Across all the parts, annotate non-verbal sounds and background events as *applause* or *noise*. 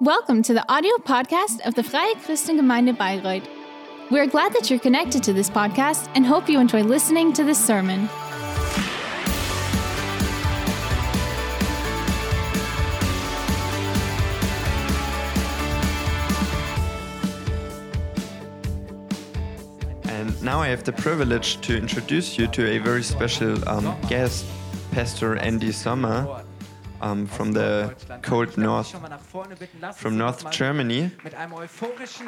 Welcome to the audio podcast of the Freie Christengemeinde Bayreuth. We're glad that you're connected to this podcast and hope you enjoy listening to this sermon. And now I have the privilege to introduce you to a very special um, guest, Pastor Andy Sommer um, from the cold north, from North Germany.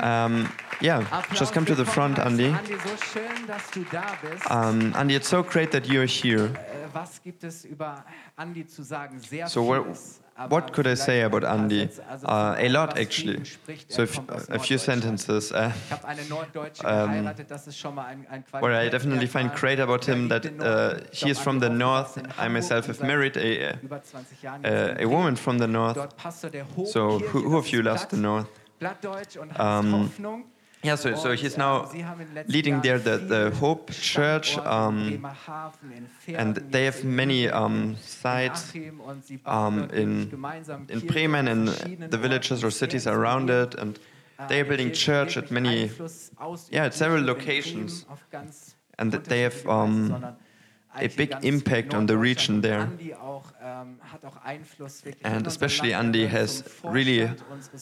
Um, yeah, just come to the front, Andy. Um, Andy, it's so great that you're here. Was gibt es über Andi zu sagen? Sehr So what, vieles. What could I say about Andy? Uh, a lot, actually. So Er if, a few sentences. Uh, Ich habe eine Norddeutsche Um, geheiratet, das ist schon mal ein, ein what I definitely find great about him that uh, he is from the north. I myself have married a, 20 Jahren a, a woman from the north. Dort Pastor der Hohen So who, who of you loves the north? Plattdeutsch und heißt Um. Yeah, so, so he's now leading there the, the Hope Church, um, and they have many um, sites um, in, in Bremen and the villages or cities around it, and they are building church at many, yeah, at several locations, and they have, a big impact on the region there. Ähm, hat auch Einfluss wirklich in And especially Andy has really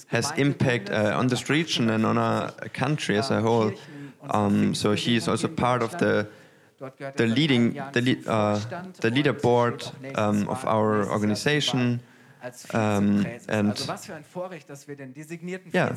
has impact uh, on this region and on our country as a whole. Um, so he is also part of the the er leading the, lead, zum uh, the leaderboard steht auch nächstes um, of our organization. um, and- also was für ein Vorrecht, dass wir den designierten Yeah.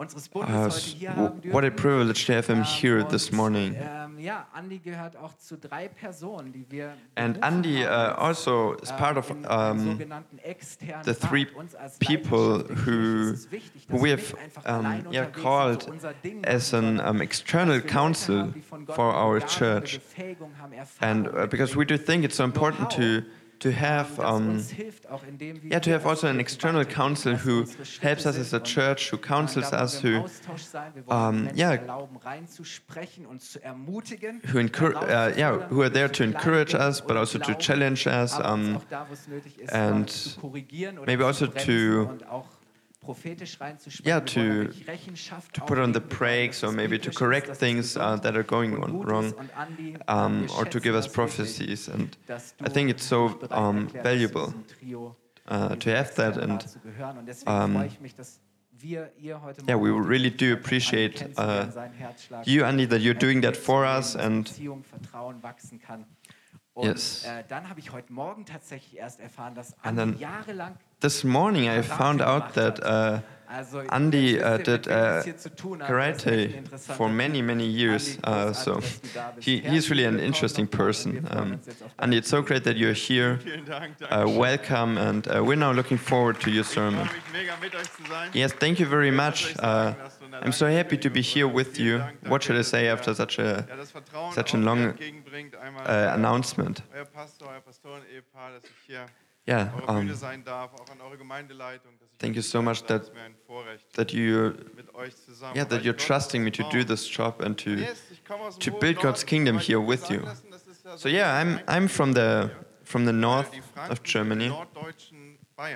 Vizepräses unseres Bundes Uh, heute s- hier w- haben dürfen. what a privilege to have him Ähm, here this morning. Ähm, ja, Andi gehört auch zu drei Personen, die wir And Andy uh, also is ähm, part of um, the three Rat. Uns als people Leiterschaft der Kirche who- ist es wichtig, who we have um, yeah, called so unser Ding as an um, external dass wir Leute council haben, die von Gott for our church. And uh, because we do think it's so important to to have um, uns hilft, auch in dem, wie yeah to have also an external council who was unsere Schritte helps us as a church, who counsels us, who Austausch sein. Wir wollen um, yeah, erlauben, reinzusprechen und zu ermutigen, who encourage uh, yeah who are there to encourage us, but also to challenge us. Um, auch da, wo es nötig ist, and mal zu korrigieren oder maybe also to- und auch prophetisch reinzusprechen. yeah, to- to put on the. Brakes or maybe to correct things uh, that are going on wrong, ist. Und Andi, um, or to give us schätzen das wirklich, prophecies. And I think it's so um, valuable zu diesem Trio uh, to have that. And Rat zu gehören. Und deswegen um, freue ich mich, dass wir ihr heute yeah, we really do appreciate, uh, you, Andy, that you're doing that for us. And Und Yes. äh, dann habe ich heute Morgen tatsächlich erst erfahren, dass And Andi then jahrelang this morning I found out that uh, Andy uh, did mit wem es uh, hier zu tun hat. Das ist echt ein karate for many, many years. Uh, so dass du da bist. he, he's really an interesting person. Um, uns jetzt auf deine Andy, it's so great that you're here. Uh, welcome, and uh, we're now looking forward to your sermon. mich mega mit euch zu sein. Yes, thank you very much. Ich sagen? Das ist so eine I'm so happy to be here with you. What should I say after such a ja, das Vertrauen such a long, uh, announcement? euer Pastor, euer Pastoren-Ehepaar, dass ich hier Yeah, auf eure Bühne um, sein darf, auch an eure Gemeindeleitung. Dass ich thank you so much that Es ist mir ein Vorrecht, that you mit euch zusammen. yeah that you're trusting me to do this job and to Yes, ich komme aus dem to build God's kingdom here with you. lassen, das ist ja So yeah, I'm I'm from the from the north of Germany.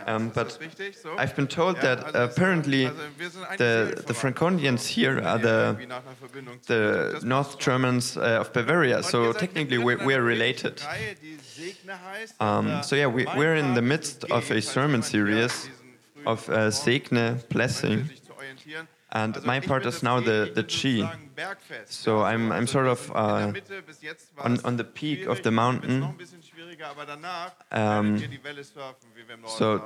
Um, but das richtig so? I've been told that also es ist- apparently also wir sind eigentlich the the Franconians here are the Irgendwie nach einer Verbindung zu the North Germans uh, of Bavaria. So technically related. Predigtreihe, die Segne heißt. Um, so yeah, we, we're in the midst of a sermon series of uh, Segne blessing. sich zu orientieren. And my part is now the, the G. So I'm- I'm sort of, sind in der uh, Mitte, bis jetzt war on- on the peak of the mountain. Noch ein bisschen schwieriger, aber danach Um, werdet ihr die Welle surfen, wie wir im Norden So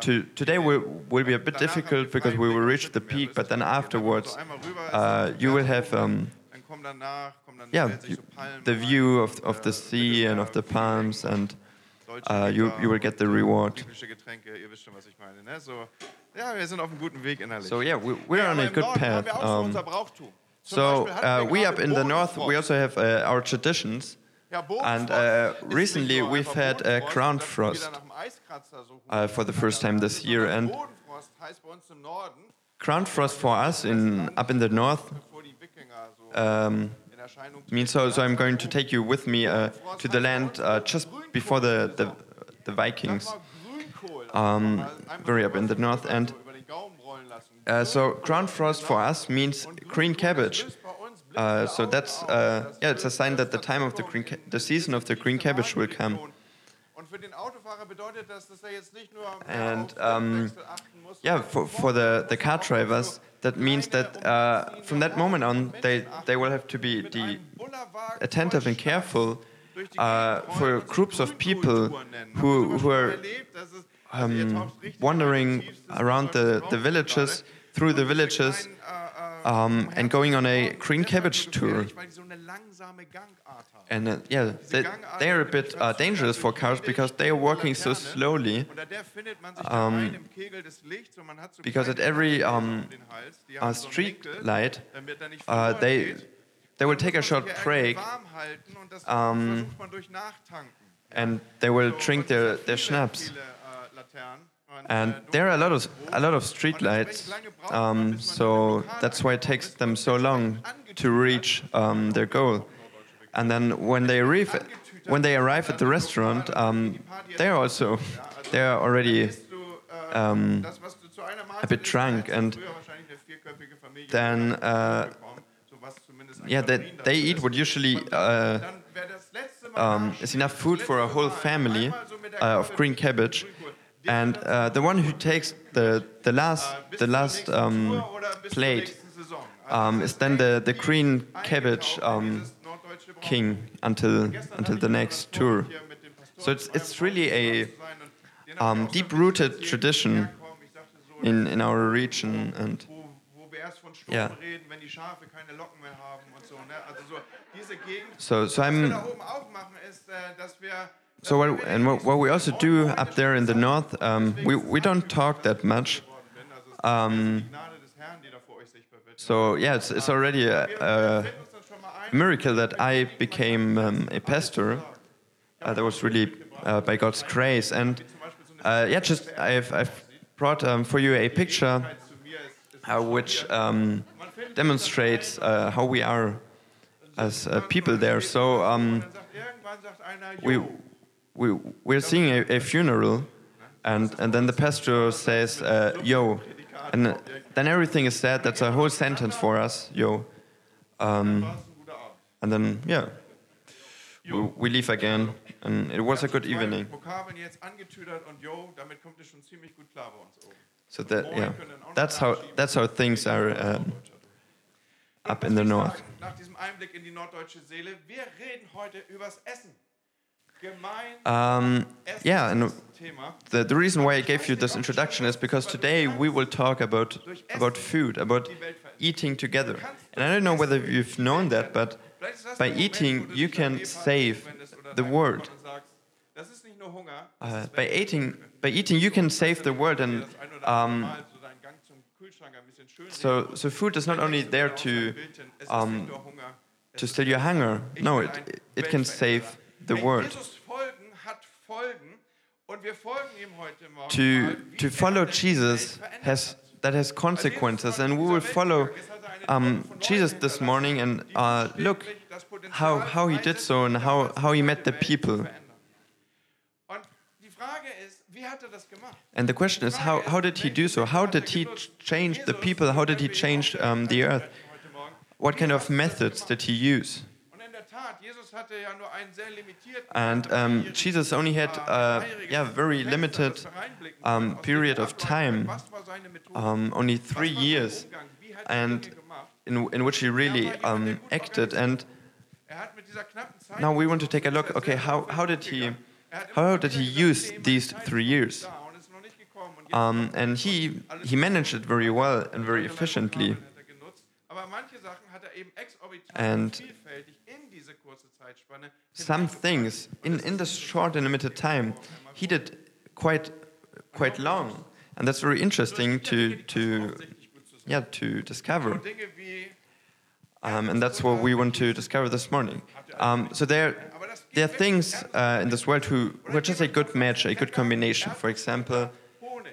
to, today will, will be a bit difficult because we will reach the peak, but then ist es. Dann afterwards so einmal rüber, ist uh, you will have um, Dann kommen danach, kommen dann yeah you, the view of, of the sea and of the palms and uh, you, you will get the reward. Biblische Getränke, ihr wisst schon, was ich meine. Ne? So, ja, wir sind auf einem guten Weg innerlich. So yeah, we, we're on a good path. so Um, unser Brauchtum. Zum so uh, we up in the north, we also have uh, our traditions. And uh, recently we've had a ground dass wir wieder frost nach dem Eiskratzer suchen. uh, for the first time this year. And Bodenfrost heißt bei uns im Norden, ground frost for us in up in the north bevor die Wikinger so um, means so. So I'm going to take you with me uh, to the land uh, just before the the, the Vikings. Das war Grünkohl. Um, very up in the north and über den Gaumen uh, so ground frost for us means green cabbage. Uh, so that's uh, yeah, it's a sign that the time of the green, ca- the season of the green cabbage will come. Und für den Autofahrer bedeutet das, dass er jetzt nicht nur And, um, Wechsel achten muss, Yeah, for, for the, the car drivers, that means that uh, from that moment on, they, they will have to be the attentive and careful uh, for groups of people who, who are erlebt, dass es- also ihr um, wandering around the, the villages, through the villages, um, and going on a green cabbage tour. And uh, yeah, they, they are a bit uh, dangerous for cars because they are walking so slowly. Um, because at every, um, uh, street light, uh, they, they will take a short break um, and they will drink their, their schnapps. And there are a lot of a lot of rot. street lights, lange braucht man, um, so that's why it takes them so long to reach um, their goal. And then when they arrive, when they arrive at the restaurant, um, they are also *laughs* they are already um, a bit drunk and then uh, yeah, they, they eat what usually uh, um, is enough food for a whole family uh, of green cabbage. And uh, the one who takes the the last the last um, plate um, is then the the green cabbage um, king until until the next tour. So it's it's really a um, deep-rooted tradition in in our region and Yeah. so. So I'm So what, and what, what we also do up there in the north, um, we, we don't talk that much. Um. So yeah, it's, it's already a, a miracle that I became um, a pastor. Uh, that was really uh, by God's grace. And uh, yeah, just I've, I've brought um, for you a picture uh, which um, demonstrates uh, how we are as people there. So um, we, "Jo, we, we're seeing a, a funeral, and, and then the pastor says, uh, yo. And then everything is said. That's a whole sentence for us, yo. Um, and then, yeah, we, we leave again. And it was a good evening. So that, yeah, that's how, that's how things are um, up in the north. Einblick in die norddeutsche Seele, wir reden heute übers Essen. Um, yeah, and the, the reason why I gave you this introduction is because today we will talk about about food, about eating together. And I don't know whether you've known that, but by eating you can save the world. Uh, by eating, by eating you can save the world, and um, so so food is not only there to um, to still your hunger. No, it it can save. The Hey, world. Jesus folgen hat Folgen und wir folgen ihm heute Morgen To to er follow Jesus has that has consequences, and we will follow um, Jesus this morning and uh, look how how he did so and how how he met the people. Und die Frage ist, wie hat er? And the question is, how, how did he do so? How did he change the people? How did he change um, the earth? What kind of methods did he use? And um, Jesus only had a yeah, very limited um, period of time, Was war seine Methode? um, only three years, Umgang? Wie hat er and in, in which he really um, acted. And Er hat mit dieser knappen Zeit now we want to take a look. Okay, how, how did he how did he use these three years? da und ist noch nicht gekommen. Und jetzt Um, and he he managed it very well and very efficiently. hat er genutzt. Aber manche Sachen hat er eben exorbitant And some things in, in this short and limited time he did quite quite long. And that's very interesting to to yeah to discover. Um, and that's what we want to discover this morning. Um, so there there are things uh, in this world who, who are just a good match a good combination. for example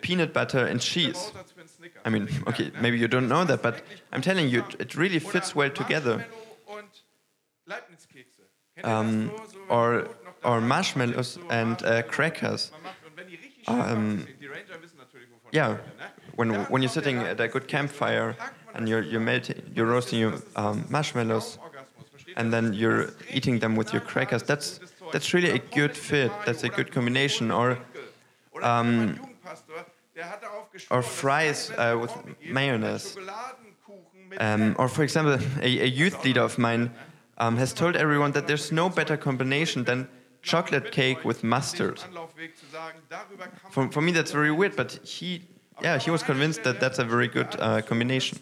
peanut butter and cheese. Bausatz für einen Snicker. i mean okay maybe you don't know that but i'm telling you it really fits well together Marshmallow und Leibniz-Kekse. Kennt ihr das um, so? So, wenn or die Brot noch da or marshmallows and uh, crackers man macht. Und wenn die richtig Um, schön backen sind, die Ranger wissen natürlich, wovon yeah. ich rede, ne? when when you're sitting at a good campfire and you're you're melting, you're roasting your um, marshmallows, and then you're eating them with your crackers. That's that's really a good fit. That's a good combination. Or um, Jugendpastor, der hat darauf or fries uh, with mayonnaise. Um, or for example, a, a youth leader of mine um, has told everyone that there's no better combination than chocolate cake with mustard. For, for me, that's very weird, but he, yeah, he was convinced that that's a very good uh, combination.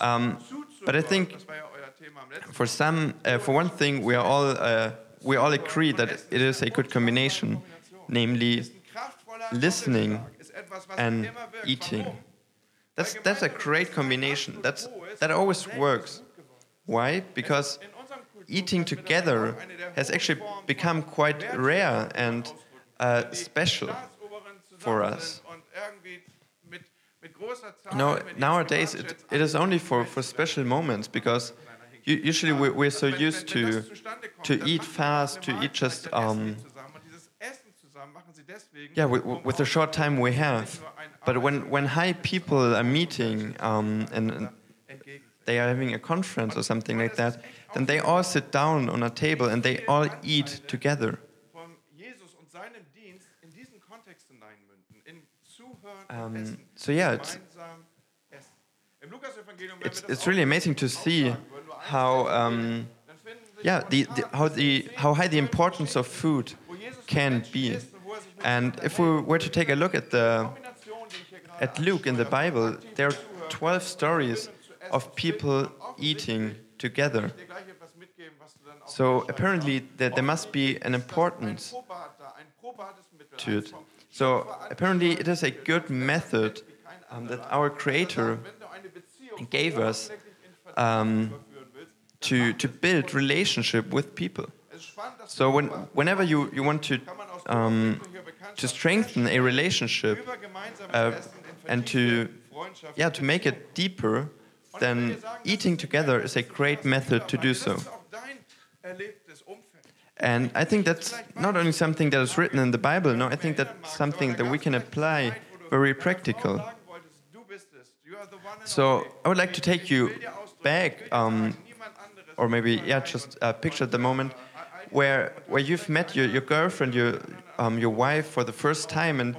Um, but I think For some, uh, for one thing, we are all uh, we all agree that it is a good combination, namely listening and eating. That's that's a great combination. That's that always works. Why? Because eating together has actually become quite rare and uh, special. For us. No, nowadays it, it is only for, for special moments because usually we, we're so used to to eat fast, to eat just um, yeah with, the short time we have. But when when high people are meeting um, and. They are having a conference or something like that, then they all sit down on a table and they all eat together. Um, so yeah, it's it's, it's really amazing to see how um, yeah the, the how the how high the importance of food can be. And if we were to take a look at the at Luke in the Bible, there are 12 stories of people eating together. So apparently there, there must be an importance to it. So apparently it is a good method um, that our Creator gave us um, to, to build relationship with people. So when, whenever you, you want to, um, to strengthen a relationship uh, and to, yeah, to make it deeper, then eating together is a great method to do so. And I think that's not only something that is written in the Bible, no, I think that's something that we can apply very practical. So. I would like to take you back, um, or maybe, yeah, just uh, picture the moment where, where you've met your, your girlfriend, your, um, your wife for the first time, and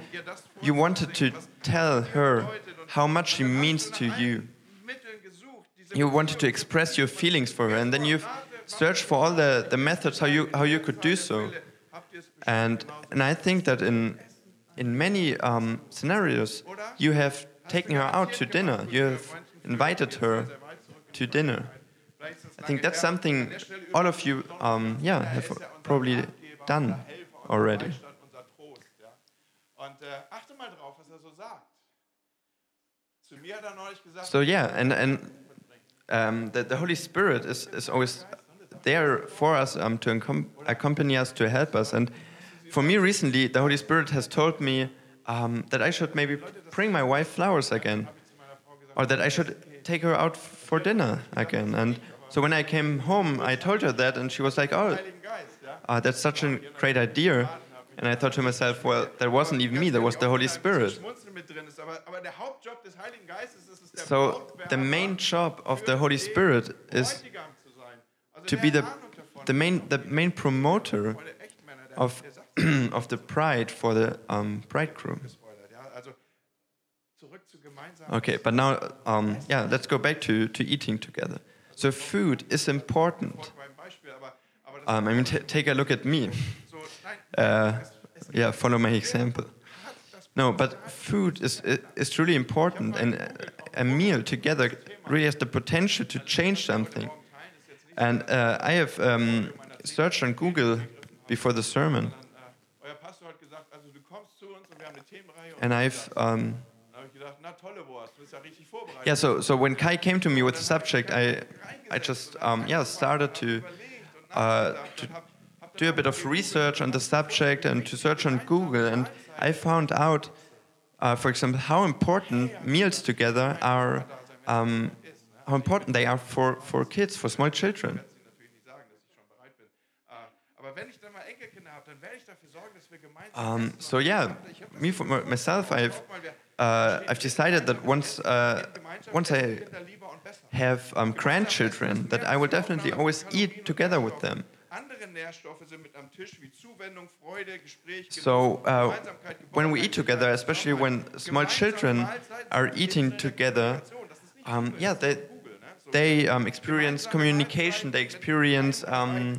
you wanted to tell her how much she means to you. You wanted to express your feelings for her, and then you've searched for all the, the methods how you, how you could do so. And, and I think that in, in many um, scenarios, you have taken her out to dinner. You have invited her to dinner. I think that's something all of you, um, yeah, have probably done already. So yeah, and and um, the, the Holy Spirit is, is always there for us um, to accompany us, to help us. And for me recently, the Holy Spirit has told me um, that I should maybe bring my wife flowers again, or that I should take her out for dinner again. And so when I came home, I told her that, and she was like, "Oh, uh, that's such a great idea." And I thought to myself, "Well, that wasn't even me; that was the Holy Spirit." So the main job of the Holy Spirit is to be the, the main the main promoter of *clears throat* of the pride for the um, bridegroom. Okay, but now um, yeah, let's go back to, to eating together. So food is important. Um, I mean, take a look at me. Uh, yeah, follow my example. No, but food is is truly important, and a meal together really has the potential to change something. And uh, I have um, searched on Google before the sermon, and I've um, yeah. So so when Kai came to me with the subject, I I just um, yeah started to uh, to do a bit of research on the subject and to search on Google, and I found out, uh, for example, how important meals together are, um, how important they are for, for kids, for small children. Um, so yeah, me for myself, I've uh, I've decided that once uh, once I have um, grandchildren, that I will definitely always eat together with them. Andere Nährstoffe sind mit am Tisch wie Zuwendung, Freude, Gespräch, So uh, when we eat together, especially when small children are eating together, um, yeah, they they um, experience communication, they experience um,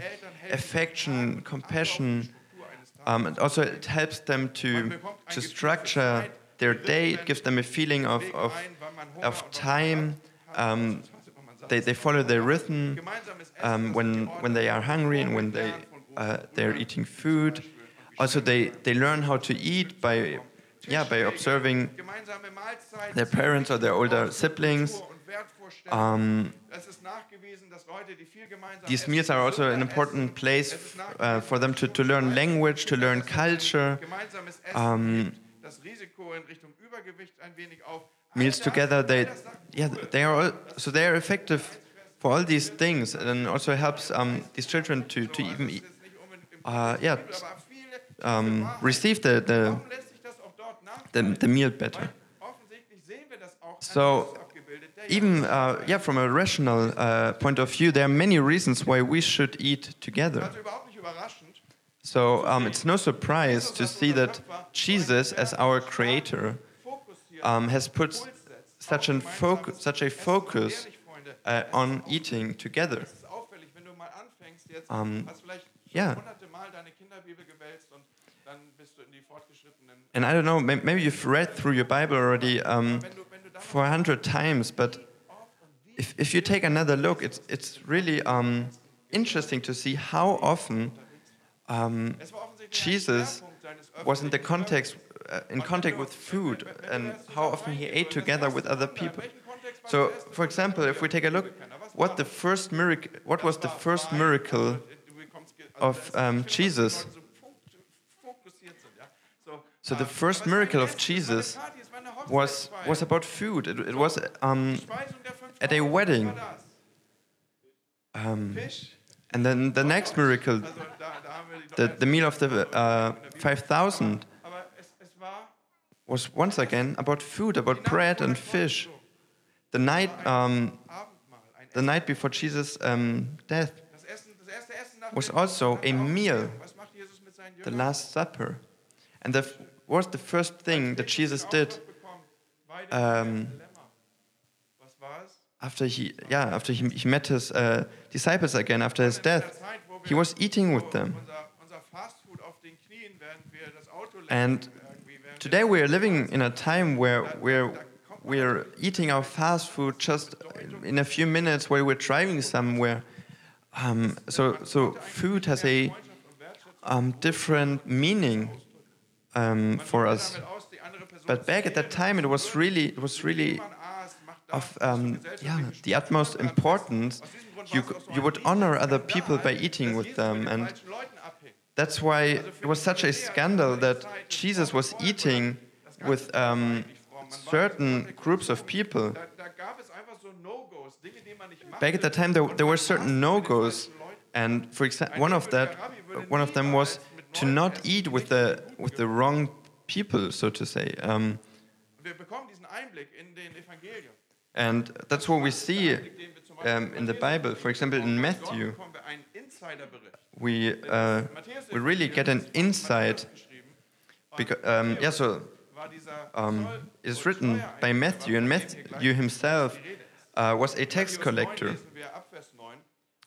affection, compassion. Um, and also, it helps them to to structure their day. It gives them a feeling of of, of time. They, they follow their rhythm um, when when they are hungry and when they uh, they're eating food. Also, they, they learn how to eat by yeah by observing their parents or their older siblings. Um, these meals are also an important place uh, for them to, to learn language, to learn culture. Um, Meals together, they yeah they are all, so they are effective for all these things, and also helps um, these children to to even uh, yeah um, receive the, the the the meal better. So, Even uh, yeah, from a rational uh, point of view, there are many reasons why we should eat together. So um, it's no surprise to see that Jesus, as our Creator, um, has put such, an such a focus uh, on eating together. Um, yeah. And I don't know, maybe you've read through your Bible already um, Wenn du, wenn du dann for a hundred times, but if, if you take another look, it's, it's really um, interesting to see how often um, Jesus was in the context uh, in contact with food and how often he ate together with other people. So, for example, if we take a look, what the first miracle, what was the first miracle of um, Jesus? So the first miracle of Jesus was was about food. It, it was um, at a wedding. Um, and then the next miracle, the, the meal of the uh, 5,000, was once again about food, about bread and fish. The night, um, the night before Jesus' um, death, Das, Essen, das erste Essen nach was also a meal. Was macht Jesus mit seinen the Last Supper, and that was the first thing that Jesus did um, Lämmer. Was war es? after he, yeah, after he, he met his uh, disciples again after his death. Zeit, wo wir He was eating with them. Unser, unser Fastfood auf den Knien, während wir das Auto lenken, And Today we are living in a time where we're we're eating our fast food just in a few minutes while we're driving somewhere. Um, so so food has a um, different meaning um, for us. But back at that time, it was really it was really of um, yeah the utmost importance. You you would honor other people by eating with them, and. That's why it was such a scandal that Jesus was eating with um, certain groups of people. Back at that time, there, there were certain no-goes, and for example, one of that, one of them was to not eat with the with the wrong people, so to say. Um, and that's what we see um, in the Bible. For example, in Matthew, Dort bekommen wir einen Insiderbericht. we uh, we really get an insight. Because um, yeah, so um, it's written by Matthew, and Matthew himself uh, was a tax collector. Lesen wir ab Vers 9.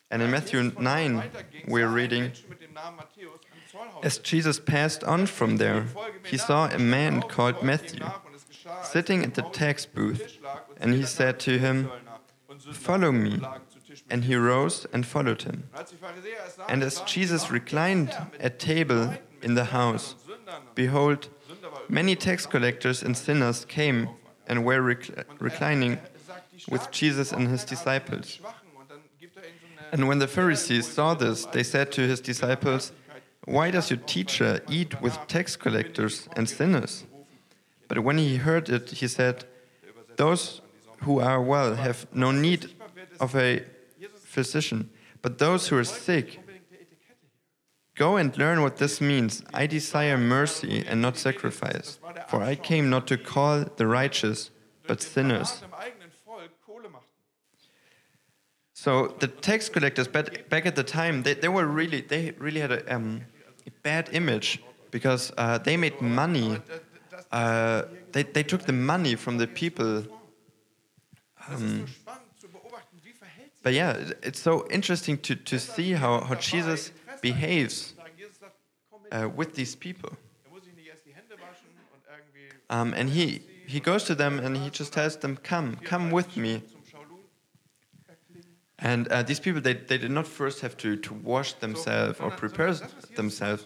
And in Matthew 9, we're reading. Menschen mit dem Namen Matthäus am Zollhaus. As Jesus passed on from there, he saw a man called Matthew sitting at the tax booth, and he said to him, Follow me. And he rose and followed him. And as Jesus reclined at table in the house, behold, many tax collectors and sinners came and were recl- reclining with Jesus and his disciples. And when the Pharisees saw this, they said to his disciples, Why does your teacher eat with tax collectors and sinners? But when he heard it, he said, Those who are well have no need of a physician, but those who are sick. Go and learn what this means. I desire mercy and not sacrifice. For I came not to call the righteous, but sinners. So the tax collectors back, back at the time, they, they were really, they really had a, um, a bad image because uh, they made money. Uh, they, they took the money from the people. Das ist so spannend zu beobachten, wie verhält sich But yeah, it's so interesting to, to see how, how Jesus behaves uh, with these people. Um, and he, he goes to them and he just tells them, Come, come with me. And uh, these people, they, they did not first have to, to wash themselves or prepare themselves.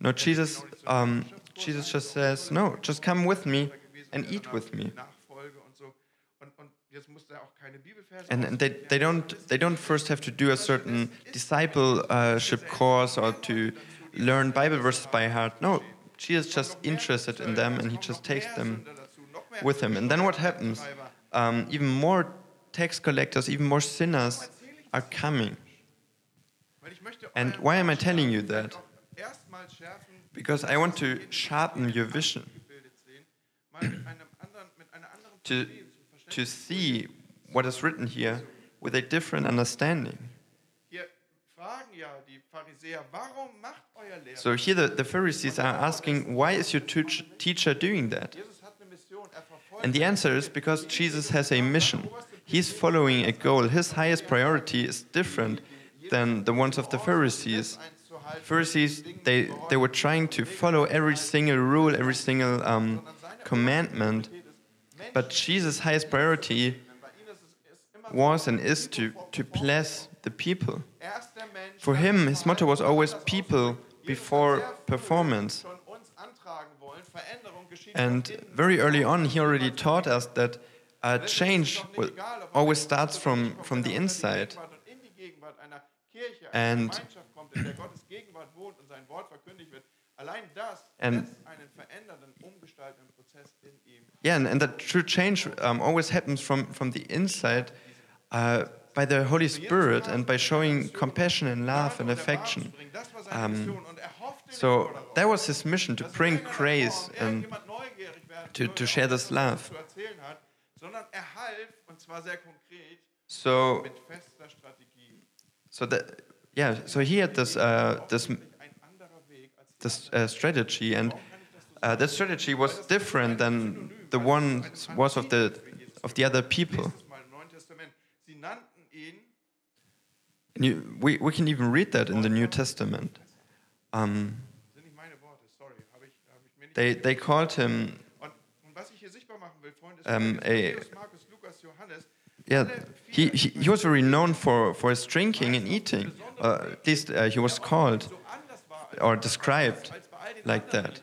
No, Jesus, um, Jesus just says, No, just come with me and eat with me. Nachfolge und so. Und, und jetzt musste er auch keine Bibelverse And, and they, they, don't, they don't first have to do a certain discipleship course or to learn Bible verses by heart. No, Jesus just interested in them and he just takes them with him. And then what happens? Um, even more tax collectors, even more sinners are coming. And why am I telling you that? Because I want to sharpen your vision, gebildet sehen, mal mit einem anderen, mit einer anderen to, to see what is written here with a different understanding. Hier fragen ja die Pharisäer, warum macht euer Lehrer? So here the, the Pharisees are asking, why is your teach- teacher doing that? Jesus hat eine Mission, er And the answer is because Jesus has a mission. He's following a goal. His highest priority is different than the ones of the Pharisees. eins zu halten, Pharisees, they, they were trying to follow every single rule, every single um, commandment. But Jesus' highest priority bei ihnen ist es ist immer was and is to, to bless the people. erst der Mensch, For him, his motto was always people before performance. schon uns antragen wollen, Veränderung geschieht And very early on, he already taught us that uh, change will always starts from, from the inside. Gegenwart und in die Gegenwart einer Kirche, And- einer Gemeinschaft kommt, in der Gottes Gegenwart wohnt und sein Wort verkündigt wird. Allein das And- Yeah, and, and that true change um, always happens from, from the inside uh, by the Holy Spirit and by showing compassion and love and affection. hoffte So that was his mission to bring grace and to- to share this love. so so that yeah so he had this uh, this this uh, strategy and uh, that strategy was different than the one was of the of the other people. You, we, we can even read that in the New Testament. Um, they they called him Lukas, Johannes. yeah he, he, was very known for, for his drinking and eating. Uh, at least uh, he was called or described like that.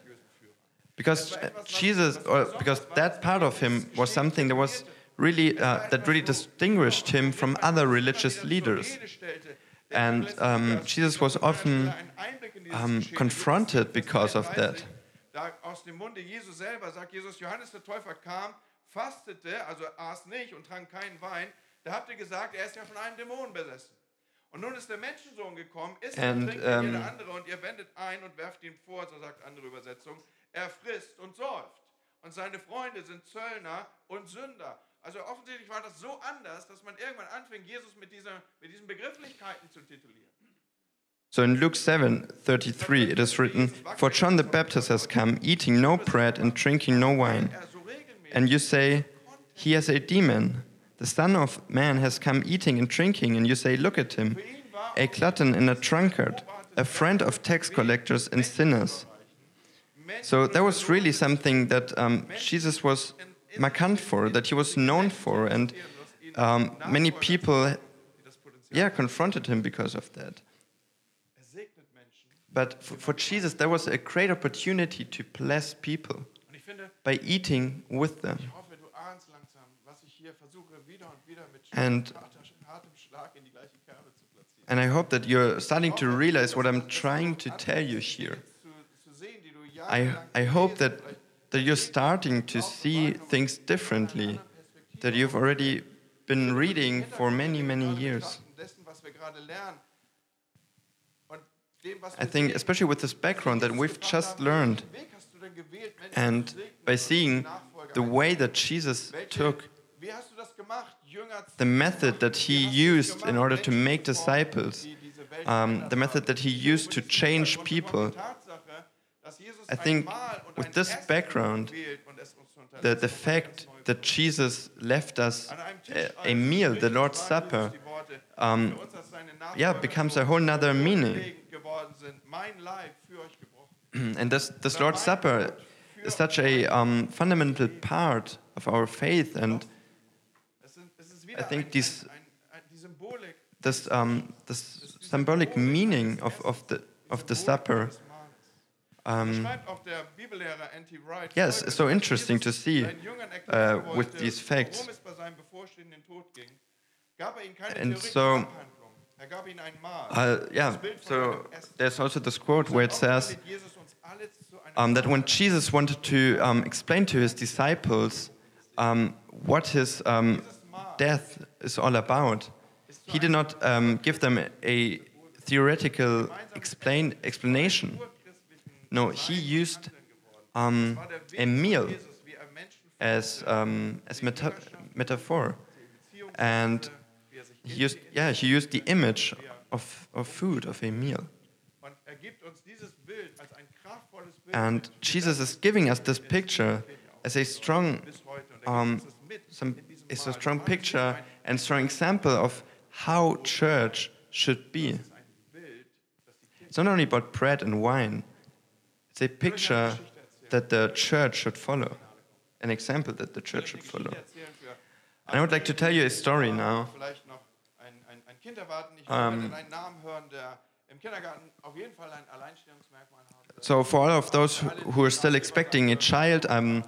Because Jesus or because that part of him was something that was really uh, that really distinguished him from other religious leaders. And um, Jesus was often einen Einblick in dieses um, confronted because of that. Aus dem Munde Jesu selber sagt Jesus, Johannes der Täufer kam, fastete, also aß nicht und trank keinen Wein. Da habt ihr gesagt, er ist ja von einem Dämon besessen. Und nun ist der Menschensohn gekommen, And, und trinkt wie jeder andere und ihr wendet ein und werft ihm vor, so sagt andere Übersetzung, er frisst und säuft. Und seine Freunde sind Zöllner und Sünder. Also offensichtlich war das so anders, dass man irgendwann anfing, Jesus mit, dieser, mit diesen Begrifflichkeiten zu titulieren. So in Luke 7:33 it is written, "For John the Baptist has come, eating no bread and drinking no wine, and you say, he has a demon. The Son of Man has come eating and drinking, and you say, look at him, a glutton and a drunkard, a friend of tax collectors and sinners." So that was really something that um, Jesus was markant for, that he was known for, and um, many people, yeah, confronted him because of that. But for, for Jesus, there was a great opportunity to bless people by eating with them. And-. And I hope that you're starting to realize what I'm trying to tell you here. Zu, zu sehen, die du I, I hope that, that you're starting to see things differently, that you've already been reading for many, many years. I think, especially with this background that we've just learned, And by seeing the way that Jesus took, the method that he used in order to make disciples, um, the method that he used to change people, die Tatsache, dass Jesus I think with this background, wählt und es uns unterlässt, the, the fact that Jesus left us Tisch, a, a meal, the Lord's Supper, Jesus die Worte, um, für uns als seine yeah, becomes a whole nother meaning. grundlegend geworden sind. Mein Leib für euch gebrochen. *clears throat* And this, this Lord's Supper is such a um, fundamental part of our faith, and Es, sind, es ist wieder think Symbolik this, um, this symbolic meaning of, of, the, of the supper. Um, Schreibt auch der Bibellehrer N.T. Wright. Yes, it's so interesting to see, seinen Jüngern erklären uh, with these facts. Worum es bei seinem bevorstehenden Tod ging, gab er And so-. Er gab ihnen ein Mahl. uh, yeah, das Bild von so there's also this quote where it says lädt Jesus uns alle zu einem um, that when Jesus wanted to um, explain to his disciples um, what his um, death is all about, he did not um, give them a theoretical explain, explanation. No, he used um, a meal as, um, as meta metaphor. And he used, yeah, he used the image of, of food, of a meal. And Jesus is giving us this picture as a strong, um, some, it's a strong picture and strong example of how church should be. It's not only about bread and wine. A picture that the church should follow, an example that the church should follow. And I would like to tell you a story now. Um. So, for all of those who- are still expecting a child, um,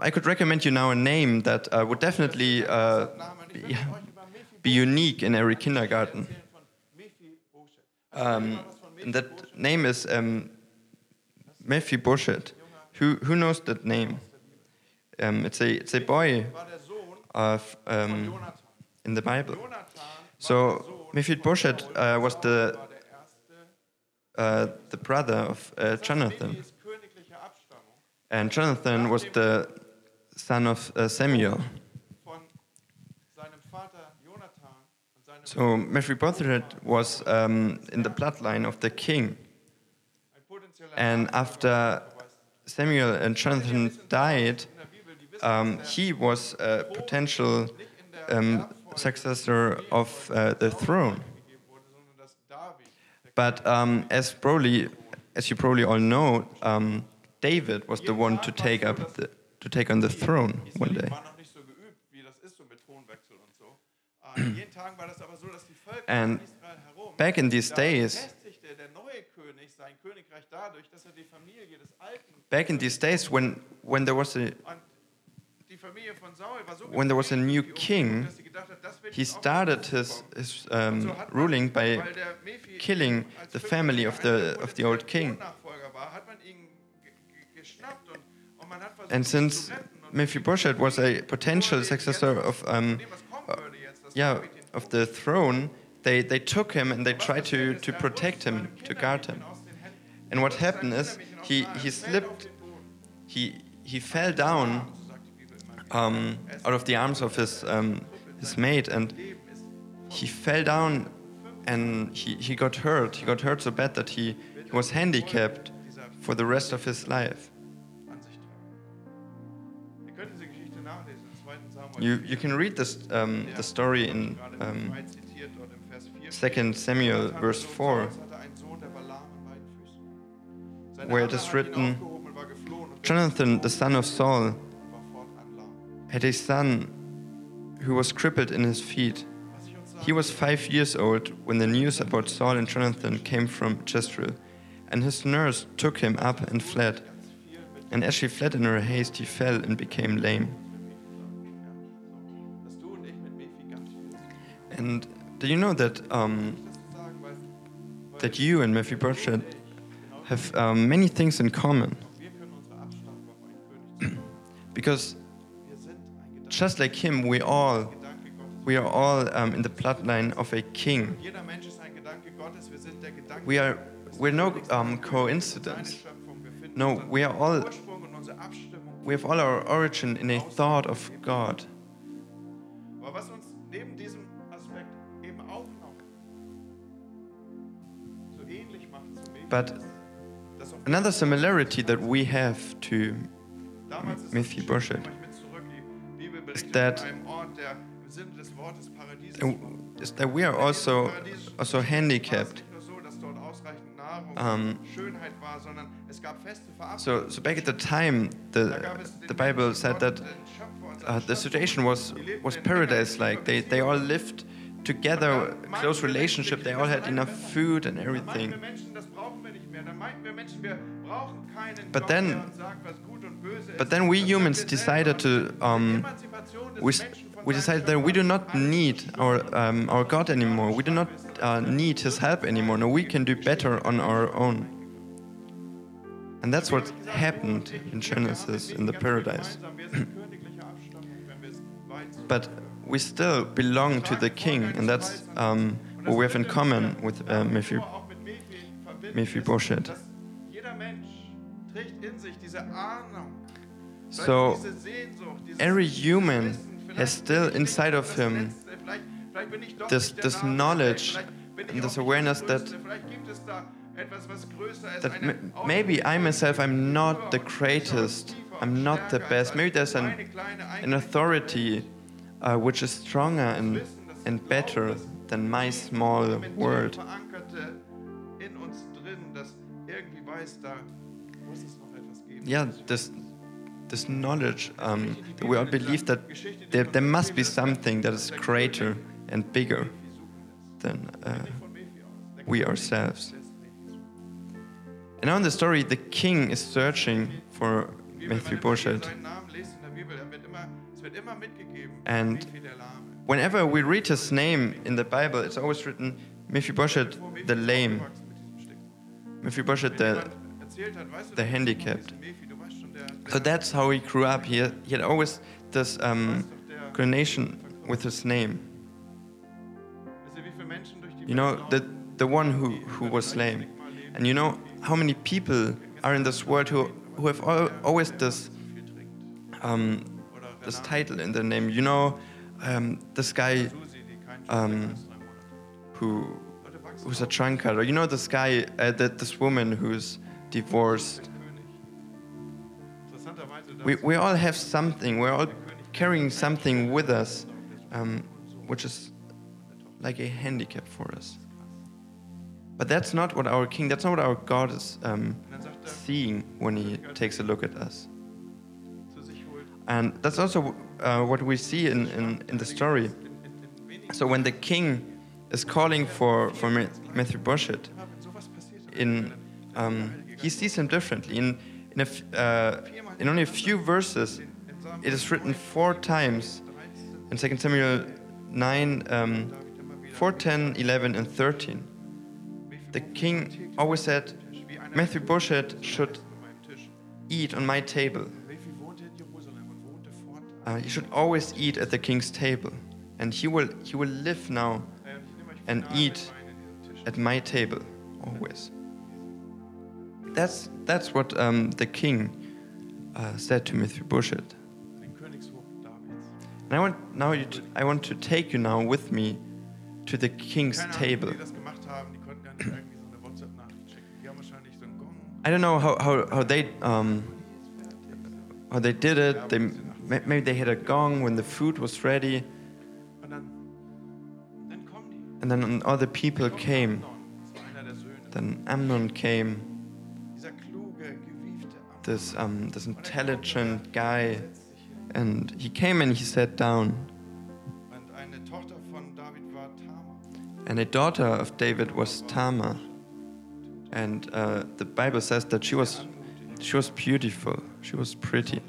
I could recommend you now a name that uh, would definitely uh, be, be unique in every kindergarten. Um, and that name is um, Mephibosheth. Who, who knows that name? Um, it's, a, it's a boy of, um, in the Bible. So Sohn Mephibosheth uh, was the, uh, the brother of uh, Jonathan. And Jonathan was the son of uh, Samuel. So Mephibosheth was um, in the bloodline of the king. And after Samuel and Jonathan died, in der Bibel, die wissen, um, he was a potential um, successor of uh, the throne. gegeben wurde, sondern dass David, der But um, as probably, as you probably all know, um, David was the one to take up the, to take on the throne one day. war noch nicht so geübt, wie das ist so mit Thronwechsel und so. In jeden Tagen war das aber so, dass die Völker And Back in these days, back in these days when when there was a und die Familie von Saul war so When there was a new king, Umgebung, dass sie gedacht hat, das wird he started his his um, so hat man, ruling by weil der Mephi killing the family of the of the old king. And since. Mephibosheth was a potential successor of um, von dem, was kommen würde jetzt, dass yeah of the throne, they they took him and they tried to to protect him, to guard him. And what happened is he he slipped, he he fell down um, out of the arms of his um, his mate and he fell down and he, he got hurt. He got hurt so bad that he, he was handicapped for the rest of his life. an sich tragen. Wir können diese Geschichte nachlesen im 2. Samuel. You, you can read this, um, the story in um, frei zitiert dort im Vers 4. 2 Samuel, verse 4, where it is written, aufgehoben und war geflohen und Jonathan, the son of Saul, war fortan lahm. had a son who was crippled in his feet. Was ich uns sagen He was five years old when the news about Saul and Jonathan came from Jezreel, and his nurse took him up and fled. ganz viel mit And as she fled in her haste, he fell and became lame. ja, so, dass du und ich mit Mephi ganz viel And do you know that um, das zu sagen, weil, weil that you and Mephibosheth have um, many things in common? *clears throat* Because just like him, we all we are all um, in the bloodline of a king. We are we're no um, coincidence. No, we are all we have all our origin in a thought of God. But another similarity that we have to damals ist Mephi das Bosheth Schiff, mit zurück, die Bibel berichtet that- is that we are also also handicapped. Um, So so back at the time, the the Bible said that uh, the situation was was paradise-like. They they all lived together, close relationship. They all had enough food and everything. But then- der uns sagt, was gut und böse ist. But then we humans decided to um, we, s- Menschen von we decided that we do not need our um, our God anymore. We do not uh, need His help anymore. No, we can do better on our own. And that's what happened in Genesis in the paradise. Wir sind königlicher Abstammung, wenn wir es weit *clears throat* so But we still belong to the King, and that's um, what we have in common with uh, Mephi. Auch mit Mephi verbinden, Mephibosheth. ist, dass jeder Mensch trägt in sich diese Ahnung, So diese Sehnsucht, dieses every human has still inside of him Letzte, vielleicht, vielleicht bin ich doch this- this knowledge vielleicht bin ich and this awareness that- Größte, vielleicht gibt es da etwas, was größer ist, that maybe I myself I'm not the greatest, I'm not the best. Maybe there's an, an authority uh, which is stronger and, and better than my small world. Weiß, da muss es noch etwas geben. Yeah, this this knowledge um, we all believe that there, there must be something that is greater and bigger than uh, Von Mephi aus. Der we ourselves. And now in the story, the king is searching for Mephibosheth. seinen Namen liest in der Bibel, er wird immer, es wird immer mitgegeben, And Mephi der Lahme. Whenever we read his name in the Bible, it's always written Mephibosheth the lame, Mephibosheth the. the handicapped. So that's how he grew up. He had, he had always this um, connection with his name. You know, the, the one who, who was lame. And you know how many people are in this world who, who have al always this, um, this title in their name. You know, um, this guy um, who, who's a. Or you know this guy, uh, that this woman who's divorced. We, we all have something. We're all carrying something with us, um, which is like a handicap for us. But that's not what our King, that's not what our God is um, seeing when He takes a look at us. And that's also uh, what we see in, in, in the story. So when the King is calling for, for sowas passiert, in, um, he sees him differently. In, in, uh, in only a few verses, it is written four times in 2 Samuel 9, um, David immer wieder 4, 10, 11, and 13. The king always said, Matthew einer should eat on my table. Uh, he should always eat at the king's table. And he will, he will live now and eat mit rein in diesen Tisch. at my table, always. That's, that's what um, the king uh, said to Mephibosheth. And I want, now you t- I want to take you now with me to the king's table. wie die das gemacht haben. Die konnten ja nicht irgendwie so eine WhatsApp-Nachricht schicken. Die haben wahrscheinlich so einen Gong. I don't know how, how, how they um, how they did it. They maybe they had a gong when the food was ready, and then other people came. Then Amnon came, this um, this intelligent guy, and he came and he sat down. And a daughter of David was Tamar, and uh, the Bible says that she was she was beautiful, she was pretty.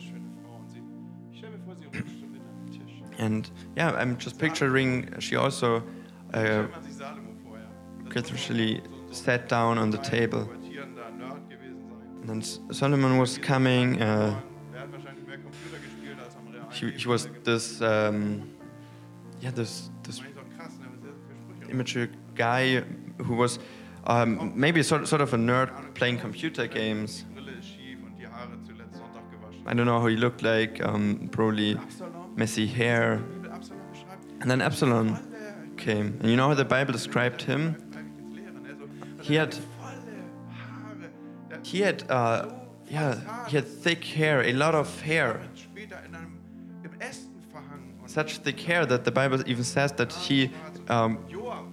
And yeah, I'm just picturing she also uh, literally sat down on the table. And then Solomon was coming. Uh, he, he was this, um, yeah, this this immature guy who was um, maybe sort, sort of a nerd playing computer games. I don't know how he looked like, um, probably messy hair. And then Absalom came. And you know how the Bible described him? He had, he had, uh, yeah, he had thick hair, a lot of hair. Such thick hair that the Bible even says that he um,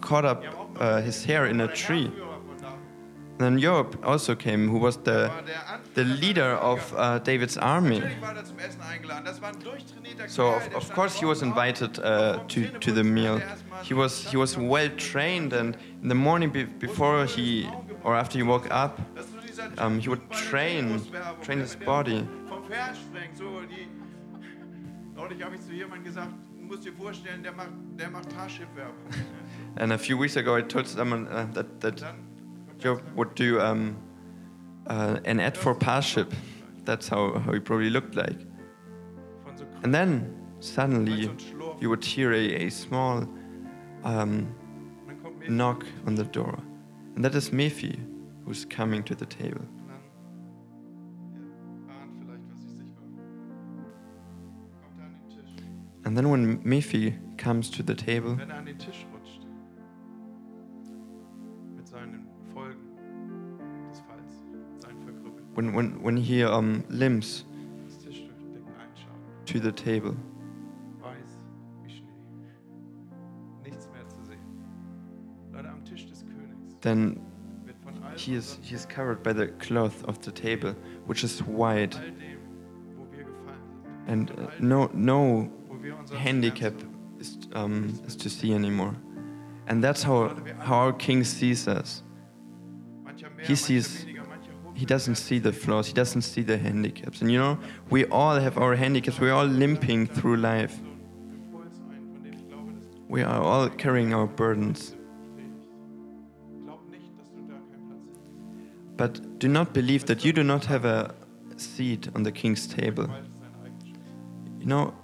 caught up uh, his hair in a tree. Heerführer von David, Then Joab also came, who was the, war der Anführer the leader of uh, David's army. Natürlich war er zum Essen eingeladen. Das war ein durchtrainierter So of, of course he was invited uh, to, to the meal. er erstmal He was he was well trained, and in the morning be, before he or after he woke up, Das ist so dieser Typ, um, he would train train his body. Vom Pferd springt, so die. *laughs* Neulich habe ich zu jemandem gesagt, du musst dir vorstellen, der macht, der macht Parship-Werbung. And a few weeks ago, I told someone uh, that that Joab would do um, uh, an ad for Parship. That's how, how he probably looked like. And then suddenly you would hear a, a small um, knock on the door. And that is Mephi who's coming to the table. And then when Mephi comes to the table, when, when, when he um, limps to the table, weiß wie Schnee, nichts mehr zu sehen. Leute, am Tisch des Königs then wird von all, he is, he is covered by the cloth of the table, which is white. all dem, wo wir gefallen sind, And uh, no, no wo wir unseren handicap is, um, is to see anymore. And that's how, how our king sees us. haben. Mancher mehr, he sees- weniger, mancher hoch, He doesn't see the flaws, he doesn't see the handicaps. And you know, we all have our handicaps, we're all limping through life. We are all carrying our burdens. But do not believe that you do not have a seat on the king's table. You know.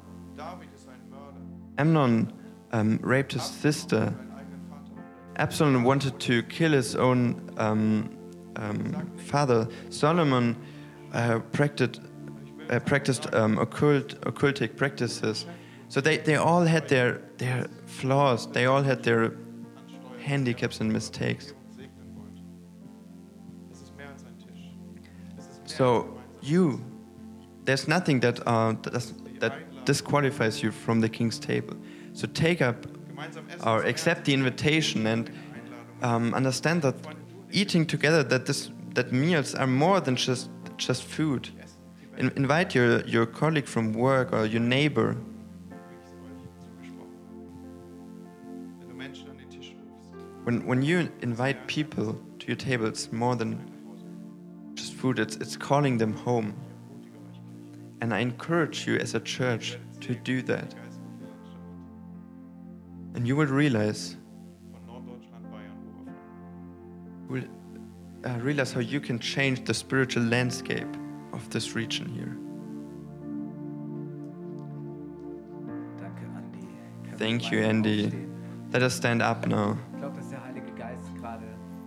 Amnon um, raped his sister. Absalom wanted to kill his own um, um, father. Solomon uh, practiced, uh, practiced um, occult, occultic practices. So they, they all had their, their flaws, they all had their handicaps and mistakes. So you, there's nothing that, uh, that disqualifies you from the king's table. So take up or accept the invitation and um, understand that eating together that this that meals are more than just just food. In, invite your, your colleague from work or your neighbor. When, when you invite people to your table it's more than just food it's, it's calling them home. And i encourage you as a church to do that. And you will realize will uh, realize how you can change the spiritual landscape of this region here Danke, Andi. Können Thank you, Andy. let us stand up now Ich glaube, dass der Heilige Geist gerade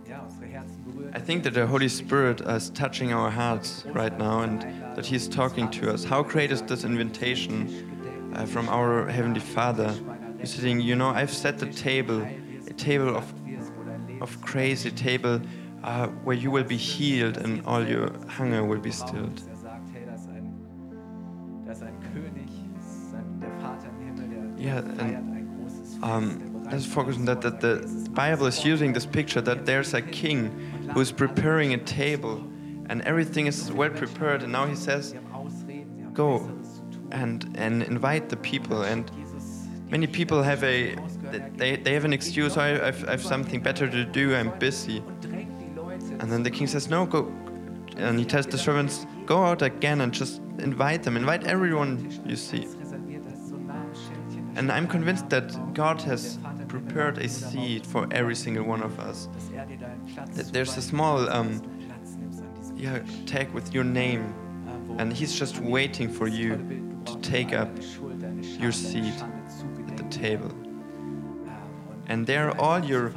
ja, unsere Herzen berührt. I think that the Holy Spirit is touching our hearts right now and that He's talking to us. How great is this invitation uh, from our Heavenly Father? He's saying, you know, I've set the table, a table of, of crazy table uh, where you will be healed and all your hunger will be stilled. Sagt, hey, da ist ein, da ist ein König, das ist ein, der Vater im Himmel, der Yeah, and, ein großes Fest. Um, let's focus on that, that the Bible is using this picture that there's a king who is preparing a table and everything is well prepared and now he says, Sie haben Ausreden, sie haben go Besseres zu tun. and, and invite the people and Many people have a they, they have an excuse. I I've, I've something better to do. I'm busy. And then the king says, No, go. And he tells the servants, Go out again and just invite them. Invite everyone you see. And I'm convinced that God has prepared a seat for every single one of us. er there's a small, um, Yeah, tag with your name, and he's just waiting for you to take up your seat at the table. And there all your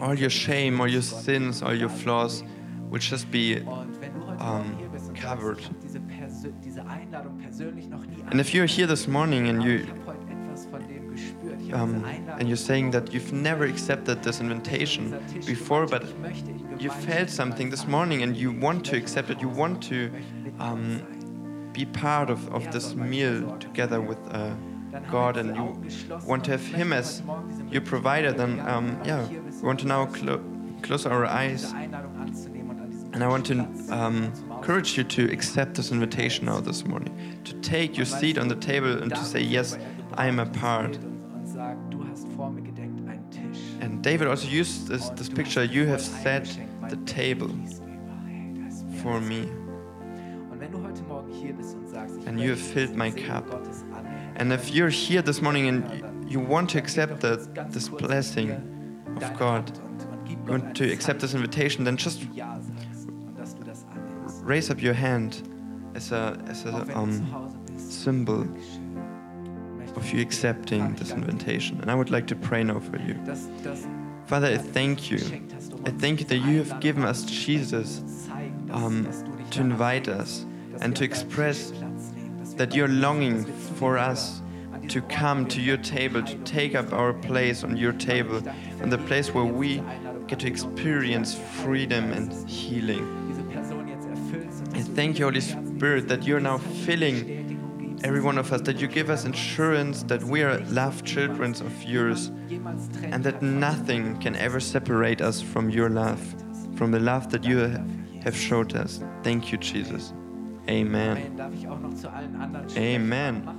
all your shame, all your sins, all your flaws will just be um, covered. And if you're here this morning and you um, and you're saying that you've never accepted this invitation before, but you felt something this morning and you want to accept it, you want to um, be part of, of this meal together with uh, God and you want to have Him as heute Morgen diese your provider, then um, yeah, we want to now clo- close our eyes. diese Einladung anzunehmen und an diesem And I want to um, encourage you to accept this invitation now this morning, to take your seat on the table and to say, Yes, I am a part. Und, und sagt, du hast vor mir gedeckt einen Tisch. And David also used this, this picture, you have set the table fließt über. Hey, da ist mehr for me. Und wenn du heute Morgen hier bist und sagst, ich And you have filled my cup. And if you're here this morning and you want to accept that, this blessing of God, you want to accept this invitation, then just raise up your hand as a, as a um, symbol of you accepting this invitation. And I would like to pray now for you. Father, I thank you. I thank you that you have given us Jesus um, to invite us and to express that you're longing dass wir zu dir for us to come to your table, to take up our place on your table, ich danke dir für on the place where we get to experience freedom and healing. diese Person jetzt erfüllst und I thank you, Holy Spirit, that you're now filling every one of us, that you give us assurance that we are loved children of yours and that hat von dir. nothing can ever separate us from your love, from the love that you have showed us. Thank you, Jesus. Amen. Amen.